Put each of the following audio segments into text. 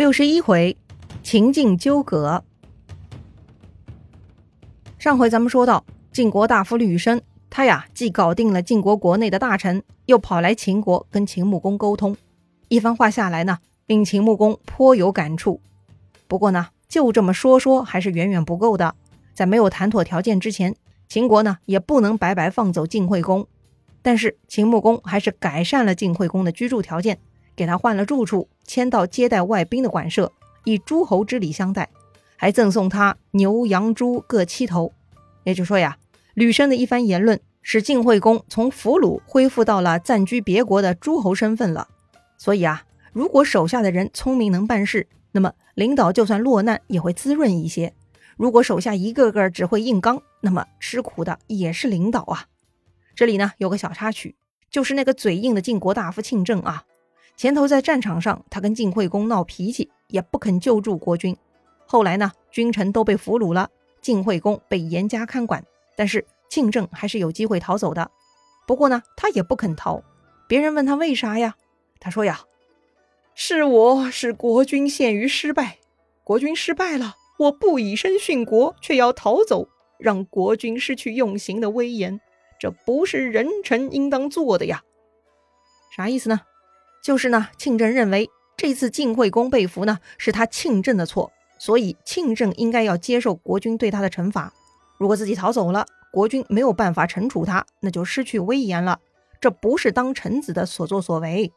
六十一回，秦晋纠葛。上回咱们说到，晋国大夫吕生，他呀既搞定了晋国国内的大臣，又跑来秦国跟秦穆公沟通，一番话下来呢，令秦穆公颇有感触。不过呢，就这么说说还是远远不够的，在没有谈妥条件之前，秦国呢也不能白白放走晋惠公。但是秦穆公还是改善了晋惠公的居住条件。给他换了住处，迁到接待外宾的馆舍，以诸侯之礼相待，还赠送他牛羊猪各七头。也就说呀，吕生的一番言论，使晋惠公从俘虏恢复到了暂居别国的诸侯身份了。所以啊，如果手下的人聪明能办事，那么领导就算落难也会滋润一些；如果手下一个个只会硬刚，那么吃苦的也是领导啊。这里呢有个小插曲，就是那个嘴硬的晋国大夫庆政啊。前头在战场上，他跟晋惠公闹脾气，也不肯救助国君。后来呢，君臣都被俘虏了，晋惠公被严加看管，但是庆政还是有机会逃走的。不过呢，他也不肯逃。别人问他为啥呀？他说呀：“是我使国君陷于失败，国君失败了，我不以身殉国，却要逃走，让国君失去用刑的威严，这不是人臣应当做的呀。”啥意思呢？就是呢，庆政认为这次晋惠公被俘呢，是他庆政的错，所以庆政应该要接受国君对他的惩罚。如果自己逃走了，国君没有办法惩处他，那就失去威严了。这不是当臣子的所作所为，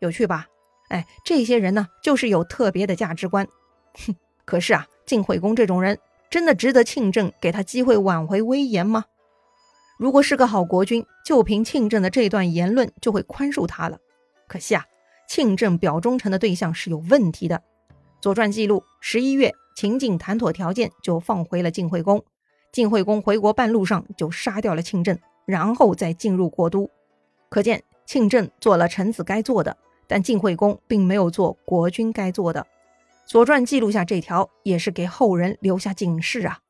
有趣吧？哎，这些人呢，就是有特别的价值观。哼，可是啊，晋惠公这种人，真的值得庆政给他机会挽回威严吗？如果是个好国君，就凭庆政的这段言论，就会宽恕他了。可惜啊，庆政表忠诚的对象是有问题的。《左传》记录，十一月，秦晋谈妥条件，就放回了晋惠公。晋惠公回国半路上就杀掉了庆政，然后再进入国都。可见庆政做了臣子该做的，但晋惠公并没有做国君该做的。《左传》记录下这条，也是给后人留下警示啊。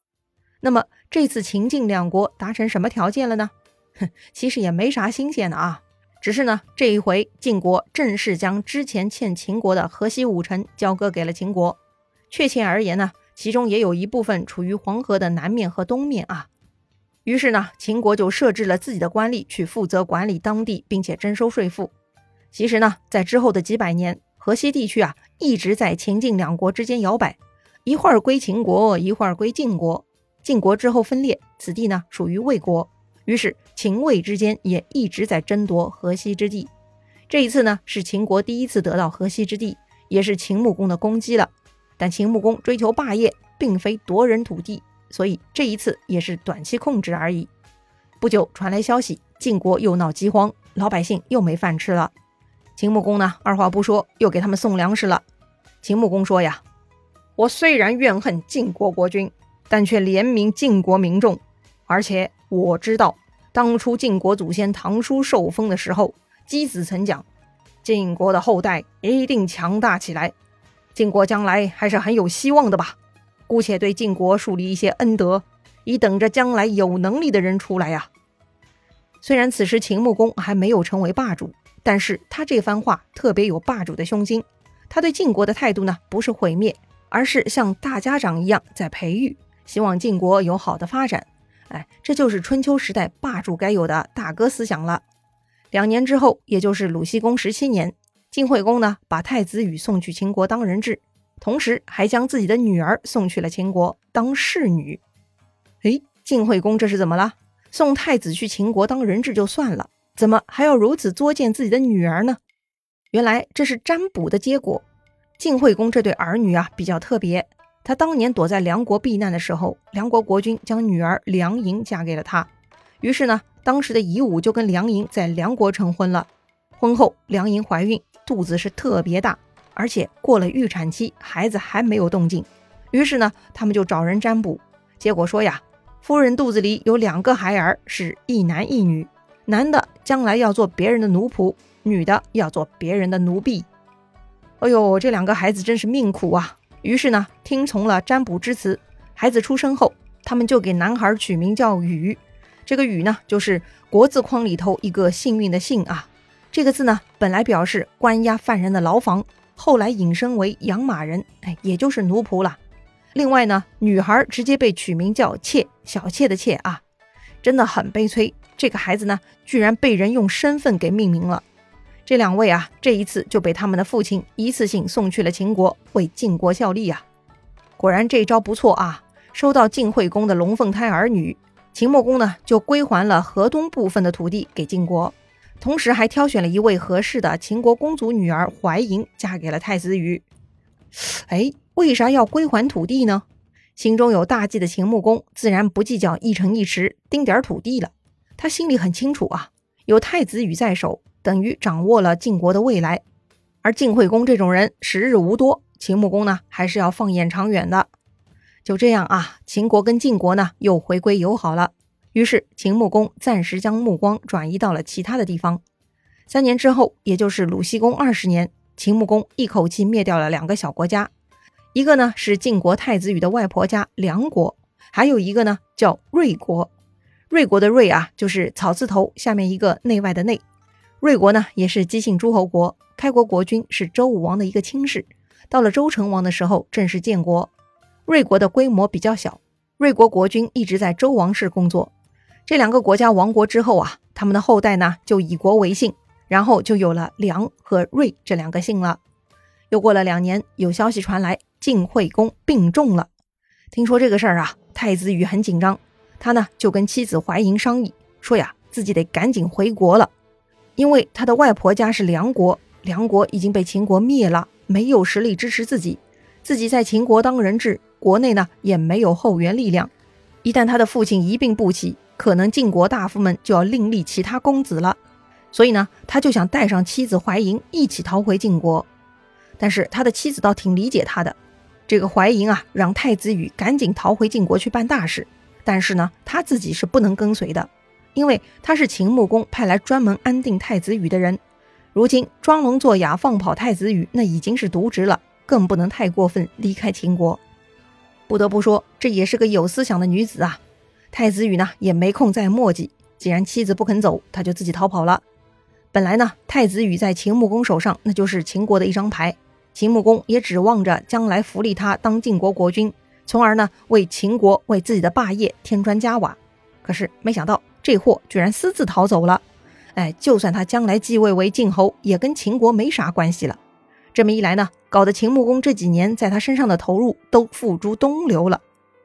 那么这次秦晋两国达成什么条件了呢？哼，其实也没啥新鲜的啊。只是呢，这一回晋国正式将之前欠秦国的河西五城交割给了秦国。确切而言呢，其中也有一部分处于黄河的南面和东面啊。于是呢，秦国就设置了自己的官吏去负责管理当地，并且征收税赋。其实呢，在之后的几百年，河西地区啊一直在秦晋两国之间摇摆，一会儿归秦国，一会儿归晋国。晋国之后分裂，此地呢属于魏国。于是秦魏之间也一直在争夺河西之地。这一次呢，是秦国第一次得到河西之地，也是秦穆公的功绩了。但秦穆公追求霸业，并非夺人土地，所以这一次也是短期控制而已。不久传来消息，晋国又闹饥荒，老百姓又没饭吃了。秦穆公呢，二话不说，又给他们送粮食了。秦穆公说呀：“我虽然怨恨晋国国君，但却怜悯晋国民众，而且。”我知道，当初晋国祖先唐叔受封的时候，箕子曾讲，晋国的后代一定强大起来，晋国将来还是很有希望的吧。姑且对晋国树立一些恩德，以等着将来有能力的人出来呀。虽然此时秦穆公还没有成为霸主，但是他这番话特别有霸主的胸襟。他对晋国的态度呢，不是毁灭，而是像大家长一样在培育，希望晋国有好的发展。哎，这就是春秋时代霸主该有的大哥思想了。两年之后，也就是鲁僖公十七年，晋惠公呢把太子羽送去秦国当人质，同时还将自己的女儿送去了秦国当侍女。哎，晋惠公这是怎么了？送太子去秦国当人质就算了，怎么还要如此作践自己的女儿呢？原来这是占卜的结果。晋惠公这对儿女啊比较特别。他当年躲在梁国避难的时候，梁国国君将女儿梁莹嫁给了他。于是呢，当时的夷吾就跟梁莹在梁国成婚了。婚后，梁莹怀孕，肚子是特别大，而且过了预产期，孩子还没有动静。于是呢，他们就找人占卜，结果说呀，夫人肚子里有两个孩儿，是一男一女，男的将来要做别人的奴仆，女的要做别人的奴婢。哎呦，这两个孩子真是命苦啊！于是呢，听从了占卜之词，孩子出生后，他们就给男孩取名叫禹。这个禹呢，就是国字框里头一个幸运的幸啊。这个字呢，本来表示关押犯人的牢房，后来引申为养马人，哎，也就是奴仆了。另外呢，女孩直接被取名叫妾，小妾的妾啊，真的很悲催。这个孩子呢，居然被人用身份给命名了。这两位啊，这一次就被他们的父亲一次性送去了秦国，为晋国效力啊。果然这招不错啊，收到晋惠公的龙凤胎儿女，秦穆公呢就归还了河东部分的土地给晋国，同时还挑选了一位合适的秦国公主女儿怀莹嫁给了太子羽。哎，为啥要归还土地呢？心中有大计的秦穆公自然不计较一城一池丁点土地了，他心里很清楚啊，有太子羽在手。等于掌握了晋国的未来，而晋惠公这种人时日无多，秦穆公呢还是要放眼长远的。就这样啊，秦国跟晋国呢又回归友好了。于是秦穆公暂时将目光转移到了其他的地方。三年之后，也就是鲁僖公二十年，秦穆公一口气灭掉了两个小国家，一个呢是晋国太子羽的外婆家梁国，还有一个呢叫芮国。芮国的芮啊，就是草字头下面一个内外的内。芮国呢，也是姬姓诸侯国，开国国君是周武王的一个亲事。到了周成王的时候，正式建国。芮国的规模比较小，芮国国君一直在周王室工作。这两个国家亡国之后啊，他们的后代呢就以国为姓，然后就有了梁和芮这两个姓了。又过了两年，有消息传来，晋惠公病重了。听说这个事儿啊，太子羽很紧张，他呢就跟妻子怀莹商议，说呀，自己得赶紧回国了。因为他的外婆家是梁国，梁国已经被秦国灭了，没有实力支持自己，自己在秦国当人质，国内呢也没有后援力量。一旦他的父亲一病不起，可能晋国大夫们就要另立其他公子了。所以呢，他就想带上妻子怀莹一起逃回晋国。但是他的妻子倒挺理解他的，这个怀莹啊，让太子羽赶紧逃回晋国去办大事，但是呢，他自己是不能跟随的。因为他是秦穆公派来专门安定太子羽的人，如今装聋作哑放跑太子羽，那已经是渎职了，更不能太过分离开秦国。不得不说，这也是个有思想的女子啊。太子羽呢也没空再墨迹，既然妻子不肯走，他就自己逃跑了。本来呢，太子羽在秦穆公手上那就是秦国的一张牌，秦穆公也指望着将来扶立他当晋国国君，从而呢为秦国为自己的霸业添砖加瓦。可是没想到。这货居然私自逃走了，哎，就算他将来继位为晋侯，也跟秦国没啥关系了。这么一来呢，搞得秦穆公这几年在他身上的投入都付诸东流了。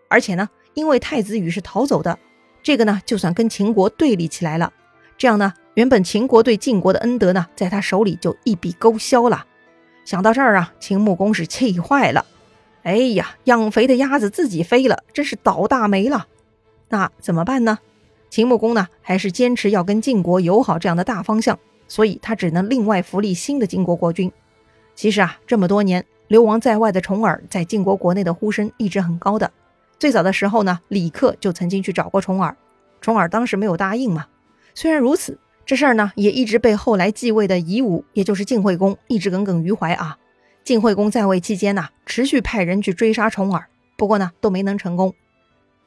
而且呢，因为太子羽是逃走的，这个呢，就算跟秦国对立起来了，这样呢，原本秦国对晋国的恩德呢，在他手里就一笔勾销了。想到这儿啊，秦穆公是气坏了。哎呀，养肥的鸭子自己飞了，真是倒大霉了。那怎么办呢？秦穆公呢，还是坚持要跟晋国友好这样的大方向，所以他只能另外扶立新的晋国国君。其实啊，这么多年流亡在外的重耳在晋国国内的呼声一直很高的。最早的时候呢，李克就曾经去找过重耳，重耳当时没有答应嘛。虽然如此，这事儿呢也一直被后来继位的夷吾，也就是晋惠公一直耿耿于怀啊。晋惠公在位期间呢，持续派人去追杀重耳，不过呢都没能成功。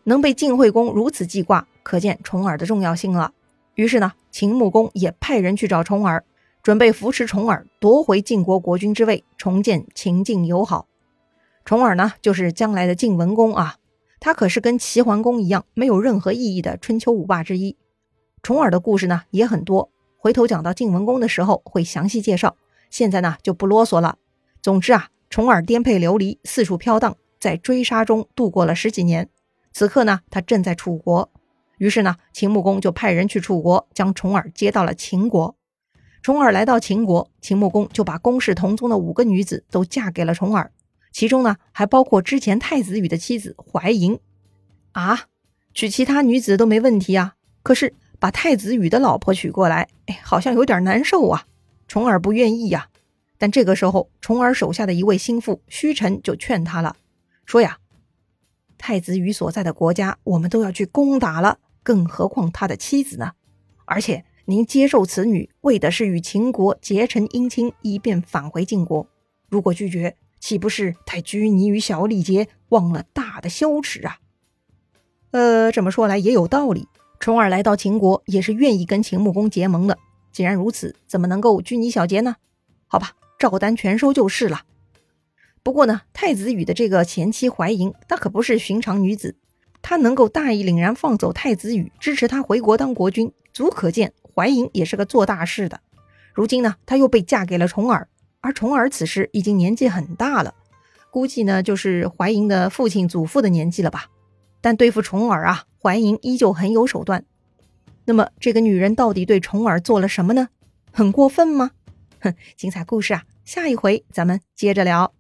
能被晋惠公如此记挂。可见重耳的重要性了。于是呢，秦穆公也派人去找重耳，准备扶持重耳夺回晋国国君之位，重建秦晋友好。重耳呢，就是将来的晋文公啊。他可是跟齐桓公一样没有任何意义的春秋五霸之一。重耳的故事呢也很多，回头讲到晋文公的时候会详细介绍。现在呢就不啰嗦了。总之啊，重耳颠沛流离，四处飘荡，在追杀中度过了十几年。此刻呢，他正在楚国。于是呢，秦穆公就派人去楚国，将重耳接到了秦国。重耳来到秦国，秦穆公就把宫室同宗的五个女子都嫁给了重耳，其中呢还包括之前太子羽的妻子怀莹。啊，娶其他女子都没问题啊，可是把太子羽的老婆娶过来，哎，好像有点难受啊。重耳不愿意呀。但这个时候，重耳手下的一位心腹虚臣就劝他了，说呀，太子羽所在的国家，我们都要去攻打了。更何况他的妻子呢？而且您接受此女，为的是与秦国结成姻亲，以便返回晋国。如果拒绝，岂不是太拘泥于小礼节，忘了大的羞耻啊？呃，这么说来也有道理。重耳来到秦国，也是愿意跟秦穆公结盟的。既然如此，怎么能够拘泥小节呢？好吧，照单全收就是了。不过呢，太子羽的这个前妻怀莹，她可不是寻常女子，她能够大义凛然放走太子羽，支持他回国当国君，足可见怀莹也是个做大事的。如今呢，她又被嫁给了重耳，而重耳此时已经年纪很大了，估计呢就是怀莹的父亲、祖父的年纪了吧。但对付重耳啊，怀莹依旧很有手段。那么这个女人到底对重耳做了什么呢？很过分吗？哼，精彩故事啊，下一回咱们接着聊。